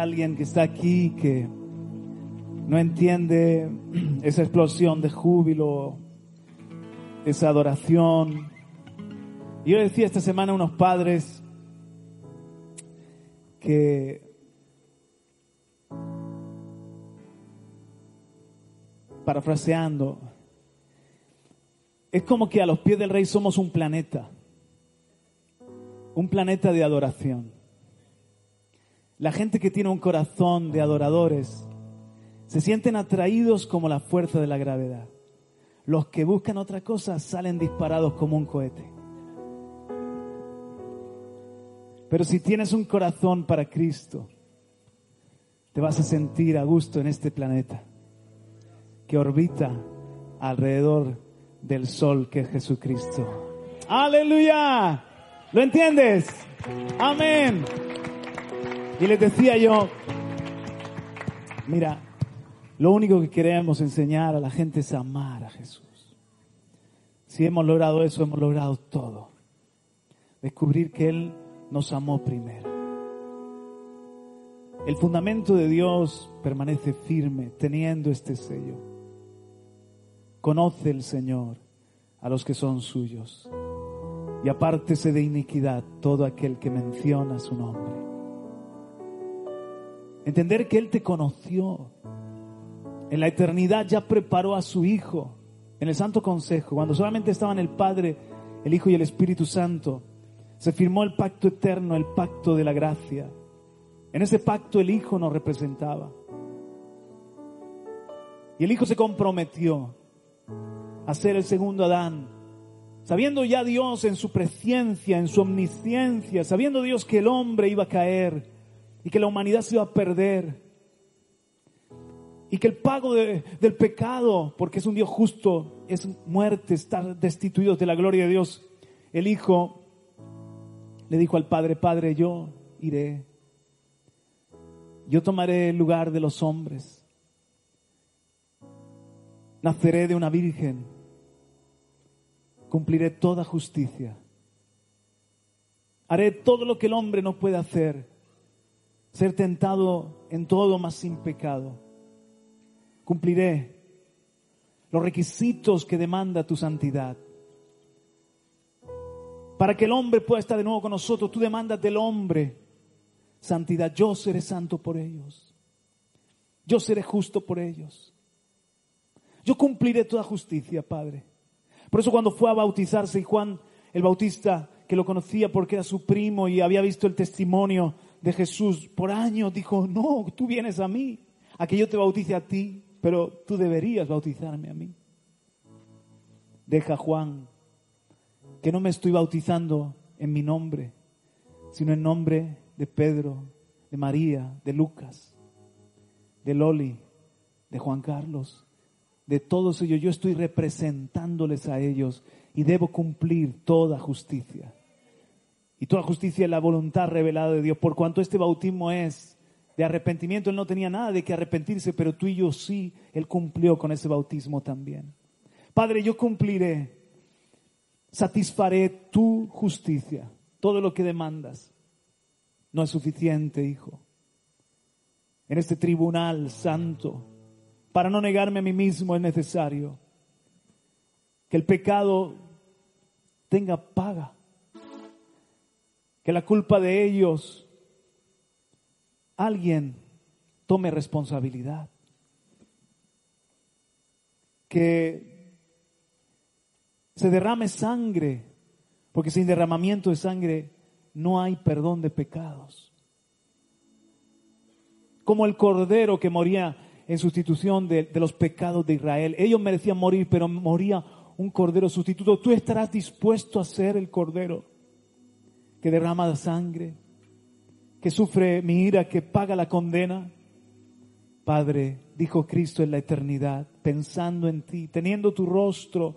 Alguien que está aquí que no entiende esa explosión de júbilo, esa adoración. Yo decía esta semana a unos padres que parafraseando, es como que a los pies del rey somos un planeta, un planeta de adoración. La gente que tiene un corazón de adoradores se sienten atraídos como la fuerza de la gravedad. Los que buscan otra cosa salen disparados como un cohete. Pero si tienes un corazón para Cristo, te vas a sentir a gusto en este planeta que orbita alrededor del sol que es Jesucristo. Aleluya. ¿Lo entiendes? Amén. Y les decía yo, mira, lo único que queremos enseñar a la gente es amar a Jesús. Si hemos logrado eso, hemos logrado todo. Descubrir que Él nos amó primero. El fundamento de Dios permanece firme teniendo este sello. Conoce el Señor a los que son suyos y apártese de iniquidad todo aquel que menciona su nombre. Entender que Él te conoció. En la eternidad ya preparó a su Hijo en el Santo Consejo, cuando solamente estaban el Padre, el Hijo y el Espíritu Santo. Se firmó el pacto eterno, el pacto de la gracia. En ese pacto el Hijo nos representaba. Y el Hijo se comprometió a ser el segundo Adán, sabiendo ya Dios en su presencia, en su omnisciencia, sabiendo Dios que el hombre iba a caer y que la humanidad se iba a perder. Y que el pago de- del pecado, porque es un Dios justo, es muerte, estar destituidos de la gloria de Dios. El Hijo le dijo al Padre, Padre, yo iré. Yo tomaré el lugar de los hombres. Naceré de una virgen. Cumpliré toda justicia. Haré todo lo que el hombre no puede hacer. Ser tentado en todo, mas sin pecado. Cumpliré los requisitos que demanda tu santidad. Para que el hombre pueda estar de nuevo con nosotros, tú demandas del hombre santidad. Yo seré santo por ellos. Yo seré justo por ellos. Yo cumpliré toda justicia, Padre. Por eso cuando fue a bautizarse y Juan el Bautista, que lo conocía porque era su primo y había visto el testimonio de Jesús por años, dijo, no, tú vienes a mí, a que yo te bautice a ti, pero tú deberías bautizarme a mí. Deja Juan que no me estoy bautizando en mi nombre, sino en nombre de Pedro, de María, de Lucas, de Loli, de Juan Carlos, de todos ellos. Yo estoy representándoles a ellos y debo cumplir toda justicia. Y toda justicia es la voluntad revelada de Dios. Por cuanto este bautismo es de arrepentimiento, Él no tenía nada de que arrepentirse, pero tú y yo sí, Él cumplió con ese bautismo también. Padre, yo cumpliré, satisfaré tu justicia, todo lo que demandas. No es suficiente, hijo. En este tribunal santo, para no negarme a mí mismo es necesario que el pecado tenga paga, que la culpa de ellos alguien tome responsabilidad, que se derrame sangre, porque sin derramamiento de sangre no hay perdón de pecados. Como el cordero que moría en sustitución de, los pecados de Israel. Ellos merecían morir, pero moría un cordero sustituto. Tú estarás dispuesto a ser el cordero que derrama la sangre, que sufre mi ira, que paga la condena. Padre, dijo Cristo en la eternidad, pensando en ti, teniendo tu rostro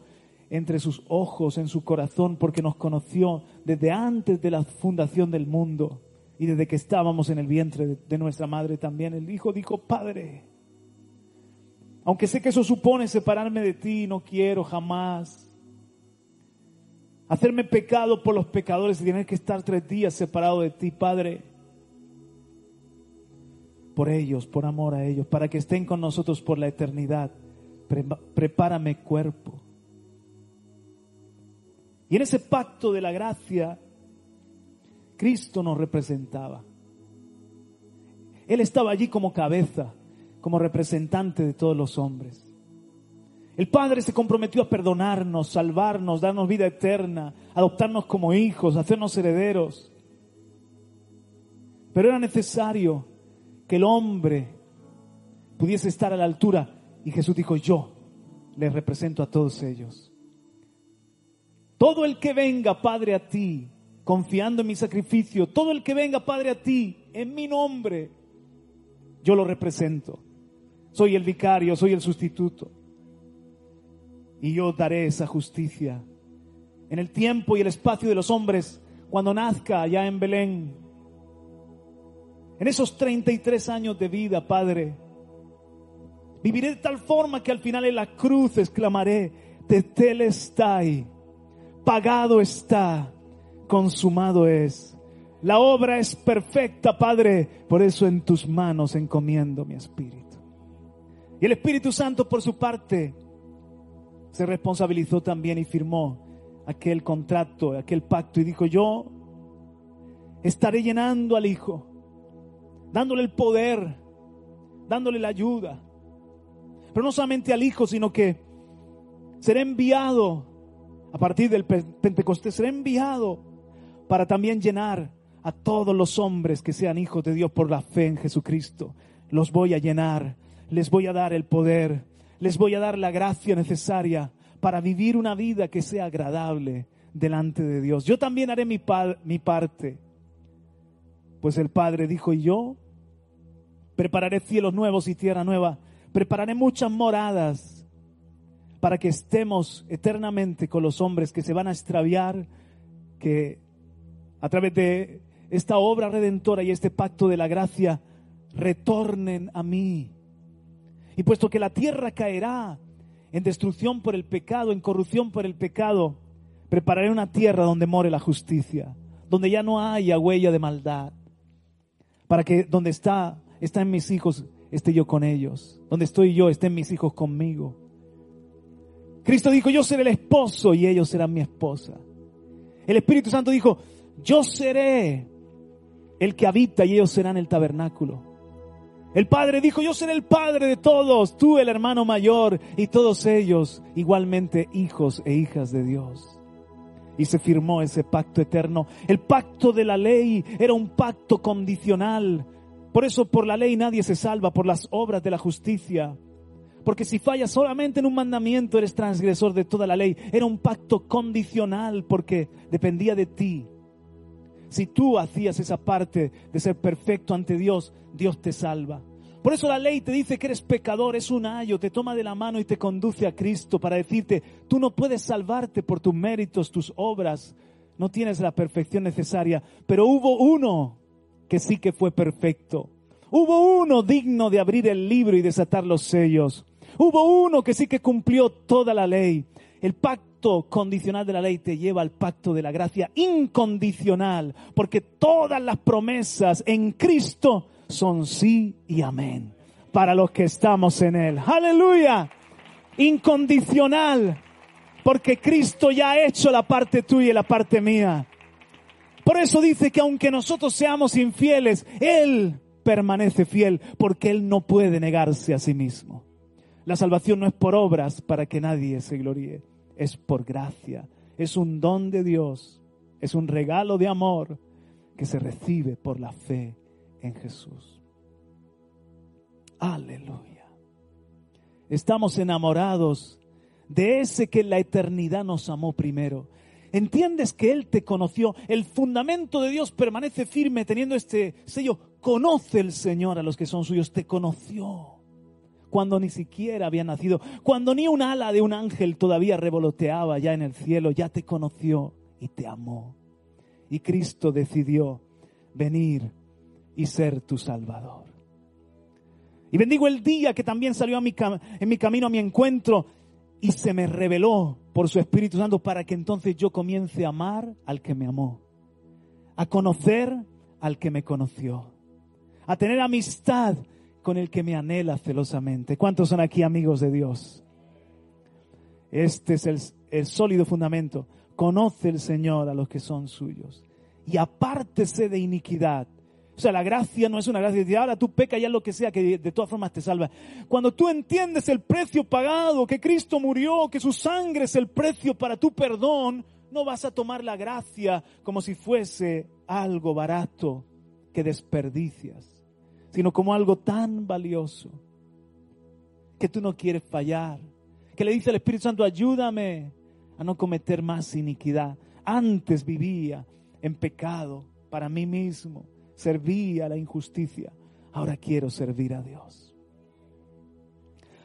entre sus ojos, en su corazón, porque nos conoció desde antes de la fundación del mundo y desde que estábamos en el vientre de, nuestra madre también. El Hijo dijo, Padre, aunque sé que eso supone separarme de ti, no quiero jamás hacerme pecado por los pecadores y tener que estar tres días separado de ti, Padre. Por ellos, por amor a ellos, para que estén con nosotros por la eternidad. Prepárame cuerpo. Y en ese pacto de la gracia, Cristo nos representaba. Él estaba allí como cabeza, como representante de todos los hombres. El Padre se comprometió a perdonarnos, salvarnos, darnos vida eterna, adoptarnos como hijos, hacernos herederos. Pero era necesario que el hombre pudiese estar a la altura y Jesús dijo, yo les represento a todos ellos. Todo el que venga, Padre, a ti, confiando en mi sacrificio, todo el que venga, Padre, a ti, en mi nombre, yo lo represento. Soy el vicario, soy el sustituto y yo daré esa justicia. En el tiempo y el espacio de los hombres, cuando nazca allá en Belén, en esos 33 años de vida, Padre, viviré de tal forma que al final en la cruz exclamaré, Tetelestai, pagado está, consumado es. La obra es perfecta, Padre, por eso en tus manos encomiendo mi espíritu. Y el Espíritu Santo, por su parte, se responsabilizó también y firmó aquel contrato, aquel pacto y dijo, yo estaré llenando al Hijo, dándole el poder, dándole la ayuda. Pero no solamente al Hijo, sino que será enviado a partir del Pentecostés, será enviado para también llenar a todos los hombres que sean hijos de Dios por la fe en Jesucristo. Los voy a llenar, les voy a dar el poder, les voy a dar la gracia necesaria para vivir una vida que sea agradable delante de Dios. Yo también haré mi, parte. Pues el Padre dijo, y yo prepararé cielos nuevos y tierra nueva, prepararé muchas moradas para que estemos eternamente con los hombres que se van a extraviar, que a través de esta obra redentora y este pacto de la gracia retornen a mí y puesto que la tierra caerá en destrucción por el pecado, en corrupción por el pecado, prepararé una tierra donde more la justicia, donde ya no haya huella de maldad, para que donde está, están mis hijos, esté yo con ellos, donde estoy yo, estén mis hijos conmigo. Cristo dijo, yo seré el esposo y ellos serán mi esposa. El Espíritu Santo dijo, yo seré el que habita y ellos serán el tabernáculo. El padre dijo, yo seré el padre de todos, tú el hermano mayor y todos ellos igualmente hijos e hijas de Dios. Y se firmó ese pacto eterno. El pacto de la ley era un pacto condicional. Por eso por la ley nadie se salva, por las obras de la justicia. Porque si fallas solamente en un mandamiento eres transgresor de toda la ley. Era un pacto condicional porque dependía de ti. Si tú hacías esa parte de ser perfecto ante Dios, Dios te salva. Por eso la ley te dice que eres pecador, es un ayo, te toma de la mano y te conduce a Cristo para decirte, tú no puedes salvarte por tus méritos, tus obras, no tienes la perfección necesaria, pero hubo uno que sí que fue perfecto. Hubo uno digno de abrir el libro y desatar los sellos. Hubo uno que sí que cumplió toda la ley. El pacto condicional de la ley te lleva al pacto de la gracia incondicional, porque todas las promesas en Cristo son sí y amén para los que estamos en Él. Aleluya. Incondicional, porque Cristo ya ha hecho la parte tuya y la parte mía. Por eso dice que aunque nosotros seamos infieles, Él permanece fiel, porque Él no puede negarse a sí mismo. La salvación no es por obras para que nadie se gloríe es por gracia, es un don de Dios, es un regalo de amor que se recibe por la fe en Jesús. Aleluya. Estamos enamorados de ese que en la eternidad nos amó primero. entiendes que Él te conoció, el fundamento de Dios permanece firme teniendo este sello. Conoce el Señor a los que son suyos, te conoció cuando ni siquiera había nacido, cuando ni un ala de un ángel todavía revoloteaba ya en el cielo, ya te conoció y te amó. Y Cristo decidió venir y ser tu Salvador. Y bendigo el día que también salió a mi en mi camino a mi encuentro y se me reveló por su Espíritu Santo para que entonces yo comience a amar al que me amó, a conocer al que me conoció, a tener amistad con el que me anhela celosamente. ¿Cuántos son aquí amigos de Dios? Este es el, sólido fundamento. Conoce el Señor a los que son suyos y apártese de iniquidad. O sea, la gracia no es una gracia de ahora tú peca ya lo que sea, que de todas formas te salva. Cuando tú entiendes el precio pagado, que Cristo murió, que su sangre es el precio para tu perdón, no vas a tomar la gracia como si fuese algo barato que desperdicias, sino como algo tan valioso que tú no quieres fallar. Que le dice al Espíritu Santo, ayúdame a no cometer más iniquidad. Antes vivía en pecado para mí mismo servía la injusticia, ahora quiero servir a Dios.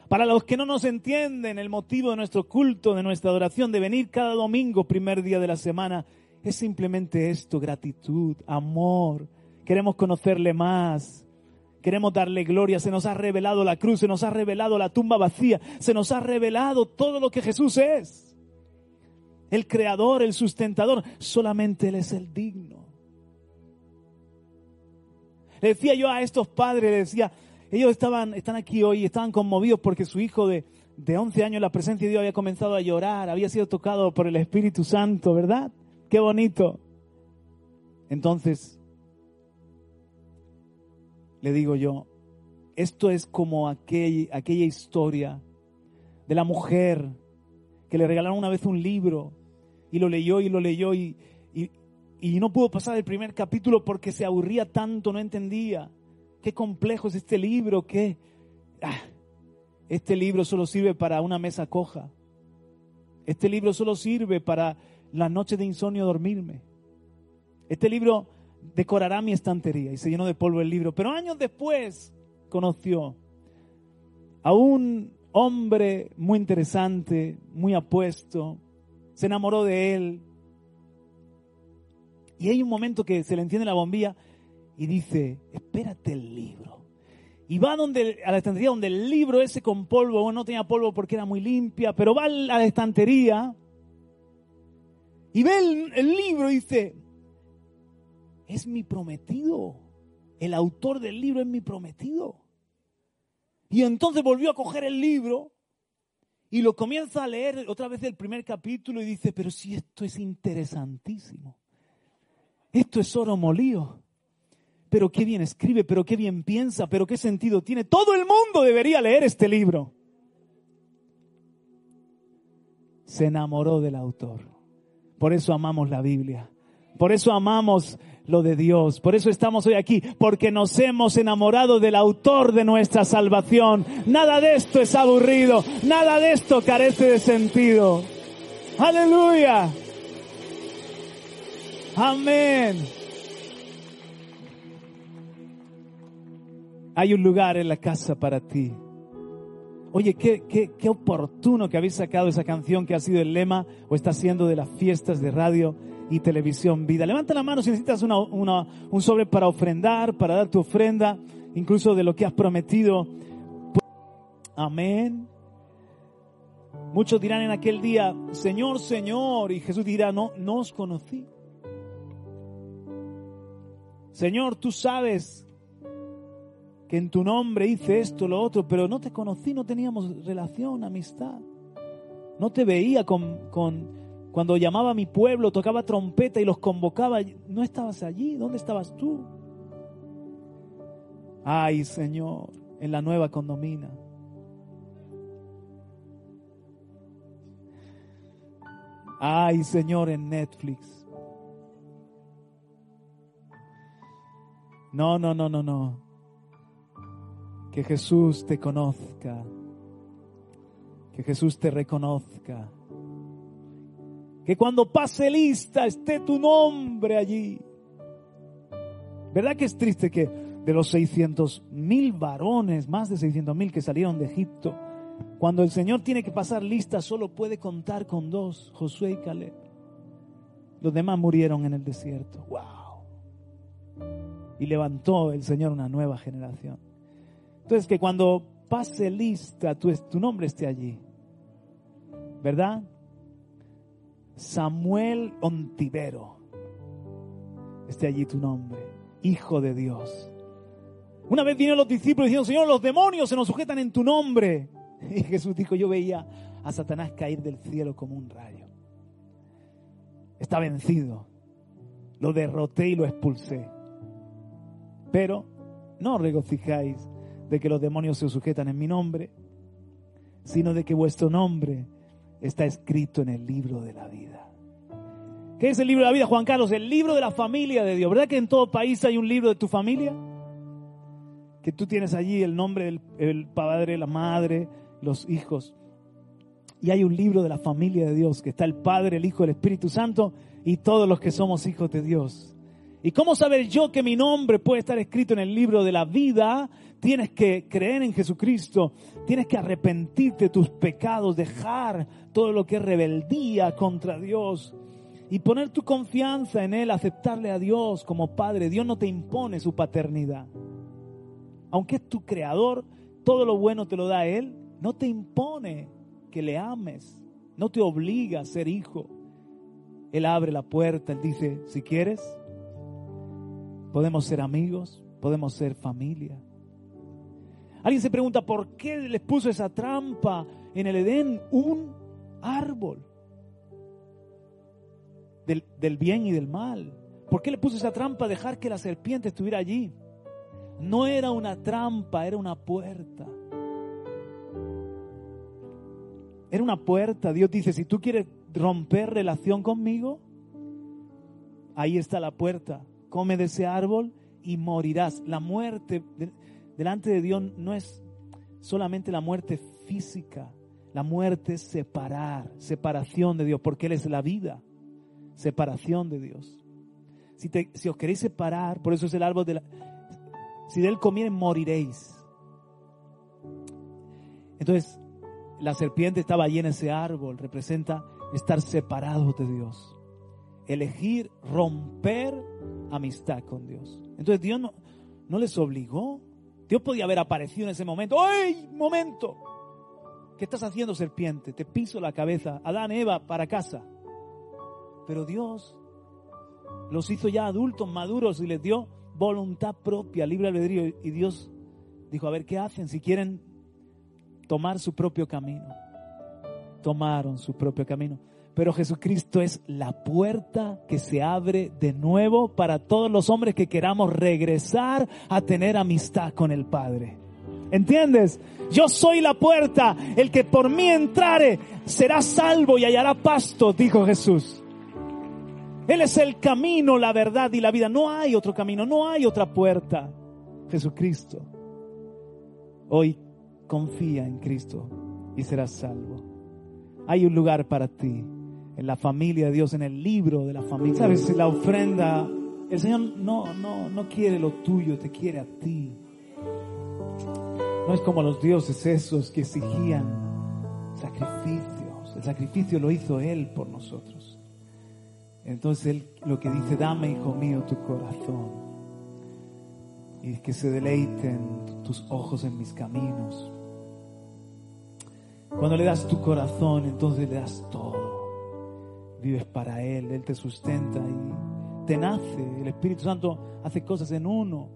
Para los que no nos entienden, el motivo de nuestro culto, de nuestra adoración, de venir cada domingo, primer día de la semana, es simplemente esto, gratitud, amor. Queremos conocerle más. Queremos darle gloria. Se nos ha revelado la cruz, se nos ha revelado la tumba vacía, se nos ha revelado todo lo que Jesús es. El creador, el sustentador, solamente Él es el digno. Le decía yo a estos padres, decía, ellos estaban, están aquí hoy, estaban conmovidos porque su hijo de, de 11 años la presencia de Dios había comenzado a llorar, había sido tocado por el Espíritu Santo, ¿verdad? Qué bonito. Entonces, le digo yo, esto es como aquella historia de la mujer que le regalaron una vez un libro y lo leyó y lo leyó y, no pudo pasar el primer capítulo porque se aburría tanto, no entendía. Qué complejo es este libro, que ah, este libro solo sirve para una mesa coja. Este libro solo sirve para la noche de insomnio dormirme. Este libro decorará mi estantería y se llenó de polvo el libro. Pero años después conoció a un hombre muy interesante, muy apuesto, se enamoró de él, y hay un momento que se le enciende la bombilla y dice, espérate el libro. Y va donde, a la estantería donde el libro ese con polvo, bueno, no tenía polvo porque era muy limpia, pero va a la estantería y ve el, el libro y dice, es mi prometido. El autor del libro es mi prometido. Y entonces volvió a coger el libro y lo comienza a leer otra vez el primer capítulo y dice, pero si esto es interesantísimo. Esto es oro molido. Pero qué bien escribe, pero qué bien piensa, pero qué sentido tiene. Todo el mundo debería leer este libro. Se enamoró del autor. Por eso amamos la Biblia. Por eso amamos lo de Dios. Por eso estamos hoy aquí, porque nos hemos enamorado del autor de nuestra salvación. Nada de esto es aburrido, nada de esto carece de sentido. Aleluya. Amén. Hay un lugar en la casa para ti. Oye, qué, qué, qué, oportuno que habéis sacado esa canción que ha sido el lema o está siendo de las fiestas de radio y televisión vida. Levanta la mano si necesitas una, un sobre para ofrendar, para dar tu ofrenda, incluso de lo que has prometido. Amén. Muchos dirán en aquel día, Señor, Señor, y Jesús dirá, no, no os conocí. Señor, tú sabes que en tu nombre hice esto, lo otro, pero no te conocí, no teníamos relación, amistad. No te veía con, cuando llamaba a mi pueblo, tocaba trompeta y los convocaba. No estabas allí, ¿dónde estabas tú? Ay, Señor, en la nueva condomina. Ay, Señor, en Netflix. No, no, no, no, no. Que Jesús te conozca. Que Jesús te reconozca. Que cuando pase lista esté tu nombre allí. ¿Verdad que es triste que de los 600 mil varones, más de 600 mil que salieron de Egipto, cuando el Señor tiene que pasar lista solo puede contar con dos, Josué y Caleb. Los demás murieron en el desierto. ¡Wow! Y levantó el Señor una nueva generación. Entonces que cuando pase lista tu, tu nombre esté allí. ¿Verdad? Samuel Ontivero. Esté allí tu nombre. Hijo de Dios. Una vez vinieron los discípulos diciendo, Señor, los demonios se nos sujetan en tu nombre. Y Jesús dijo, yo veía a Satanás caer del cielo como un rayo. Está vencido. Lo derroté y lo expulsé. Pero no regocijáis de que los demonios se sujetan en mi nombre, sino de que vuestro nombre está escrito en el libro de la vida. ¿Qué es el libro de la vida, Juan Carlos? El libro de la familia de Dios. ¿Verdad que en todo país hay un libro de tu familia? Que tú tienes allí el nombre del padre, la madre, los hijos. Y hay un libro de la familia de Dios, que está el Padre, el Hijo, el Espíritu Santo y todos los que somos hijos de Dios. ¿Y cómo saber yo que mi nombre puede estar escrito en el libro de la vida? Tienes que creer en Jesucristo, tienes que arrepentirte de tus pecados, dejar todo lo que es rebeldía contra Dios y poner tu confianza en Él, aceptarle a Dios como Padre. Dios no te impone su paternidad. Aunque es tu creador, todo lo bueno te lo da Él, no te impone que le ames, no te obliga a ser hijo. Él abre la puerta, Él dice, si quieres, podemos ser amigos, podemos ser familia. Alguien se pregunta, ¿por qué les puso esa trampa en el Edén? Un árbol del, del bien y del mal. ¿Por qué le puso esa trampa dejar que la serpiente estuviera allí? No era una trampa, era una puerta. Era una puerta. Dios dice, si tú quieres romper relación conmigo, ahí está la puerta. Come de ese árbol y morirás. La muerte delante de Dios no es solamente la muerte física. La muerte es separar, separación de Dios, porque Él es la vida. Separación de Dios. Si, si os queréis separar, por eso es el árbol de la... Si de Él comieren, moriréis. Entonces, la serpiente estaba allí en ese árbol, representa estar separados de Dios. Elegir romper amistad con Dios. Entonces Dios no, no les obligó. Dios podía haber aparecido en ese momento. ¡Ay, momento! ¿Qué estás haciendo, serpiente? Te piso la cabeza. Adán, Eva, para casa. Pero Dios los hizo ya adultos, maduros y les dio voluntad propia, libre albedrío. Y Dios dijo, a ver, ¿qué hacen? Si quieren tomar su propio camino. Tomaron su propio camino. Pero Jesucristo es la puerta que se abre de nuevo para todos los hombres que queramos regresar a tener amistad con el Padre. ¿Entiendes? Yo soy la puerta. El que por mí entrare será salvo y hallará pasto, dijo Jesús. Él es el camino, la verdad y la vida. No hay otro camino, no hay otra puerta. Jesucristo. Hoy confía en Cristo y serás salvo. Hay un lugar para ti en la familia de Dios, en el libro de la familia. Sabes, la ofrenda, el Señor no, no, no quiere lo tuyo, te quiere a ti. No es como los dioses esos que exigían sacrificios. El sacrificio lo hizo Él por nosotros. Entonces Él lo que dice, dame, hijo mío, tu corazón. Y que se deleiten tus ojos en mis caminos. Cuando le das tu corazón, entonces le das todo. Vives para Él, Él te sustenta y te nace. El Espíritu Santo hace cosas en uno.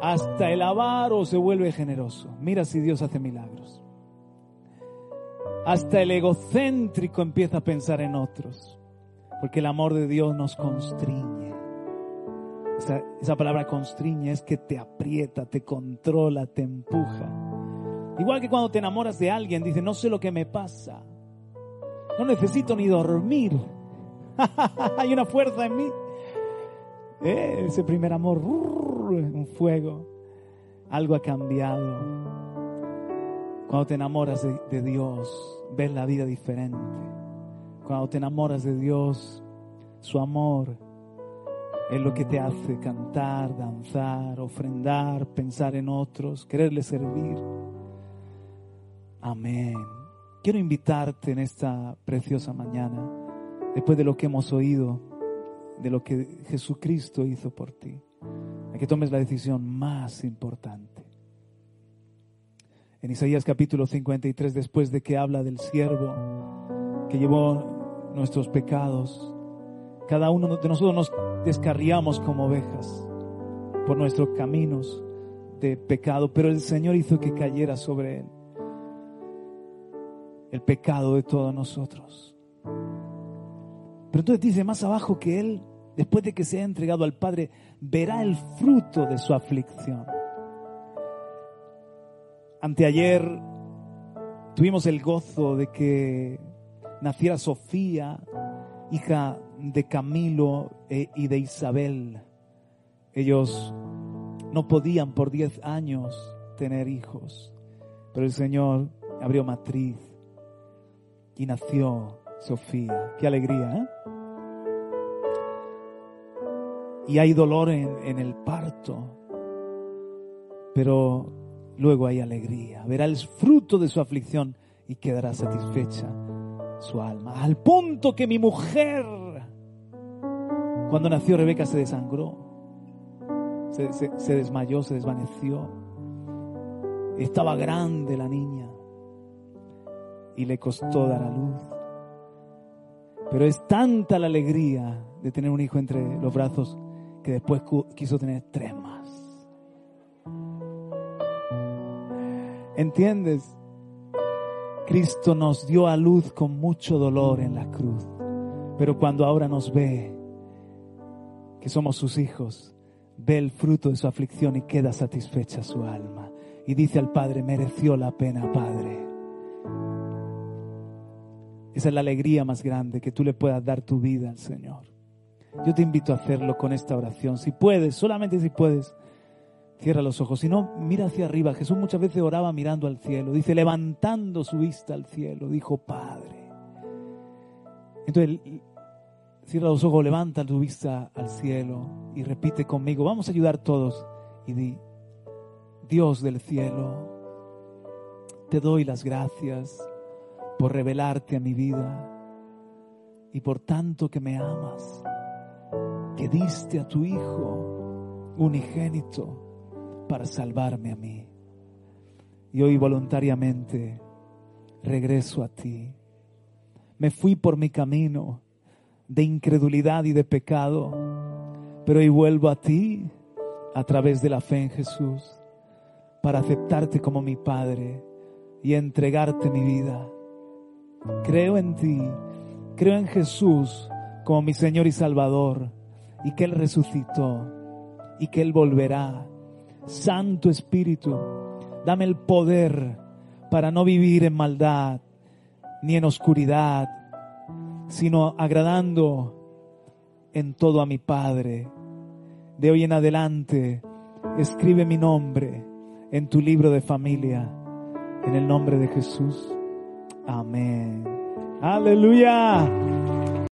Hasta el avaro se vuelve generoso. Mira si Dios hace milagros. Hasta el egocéntrico empieza a pensar en otros. Porque el amor de Dios nos constriñe. Esa, esa palabra constriñe es que te aprieta, te controla, te empuja. Igual que cuando te enamoras de alguien, dices, no sé lo que me pasa. No necesito ni dormir. Hay una fuerza en mí. Eh, ese primer amor, un fuego. Algo ha cambiado. Cuando te enamoras de, de Dios, ves la vida diferente. Cuando te enamoras de Dios, su amor es lo que te hace cantar, danzar, ofrendar, pensar en otros, quererle servir. Amén. Quiero invitarte en esta preciosa mañana, después de lo que hemos oído, de lo que Jesucristo hizo por ti, a que tomes la decisión más importante. En Isaías capítulo 53, después de que habla del siervo que llevó nuestros pecados, cada uno de nosotros nos descarriamos como ovejas por nuestros caminos de pecado, pero el Señor hizo que cayera sobre él el pecado de todos nosotros. Pero entonces dice más abajo que él, después de que se ha entregado al Padre, verá el fruto de su aflicción. Anteayer tuvimos el gozo de que naciera Sofía, hija de Camilo e, y de Isabel. Ellos no podían por diez años tener hijos, pero el Señor abrió matriz y nació Sofía. Qué alegría, ¿eh? Y hay dolor en, en el parto, pero luego hay alegría. Verá el fruto de su aflicción y quedará satisfecha su alma. Al punto que mi mujer, cuando nació Rebeca, se desangró, se, se, desmayó, se desvaneció. Estaba grande la niña y le costó dar a luz. Pero es tanta la alegría de tener un hijo entre los brazos que después quiso tener tres más. ¿Entiendes? Cristo nos dio a luz con mucho dolor en la cruz, pero cuando ahora nos ve, que somos sus hijos, ve el fruto de su aflicción y queda satisfecha su alma. Y dice al Padre, mereció la pena, Padre. Esa es la alegría más grande, que tú le puedas dar tu vida al Señor. Yo te invito a hacerlo con esta oración. Si puedes, solamente si puedes, Cierra los ojos. Si no, mira hacia arriba. Jesús muchas veces oraba mirando al cielo. Dice, levantando su vista al cielo. Dijo, Padre. Entonces, cierra los ojos, levanta tu vista al cielo y repite conmigo. Vamos a ayudar todos. Y di, Dios del cielo, te doy las gracias por revelarte a mi vida y por tanto que me amas, que diste a tu Hijo unigénito para salvarme a mí. Y hoy voluntariamente regreso a ti. Me fui por mi camino de incredulidad y de pecado, pero hoy vuelvo a ti a través de la fe en Jesús para aceptarte como mi Padre y entregarte mi vida. Creo en ti, creo en Jesús como mi Señor y Salvador y que Él resucitó y que Él volverá Santo Espíritu, dame el poder para no vivir en maldad ni en oscuridad, sino agradando en todo a mi Padre. De hoy en adelante, escribe mi nombre en tu libro de familia, en el nombre de Jesús. Amén. Aleluya.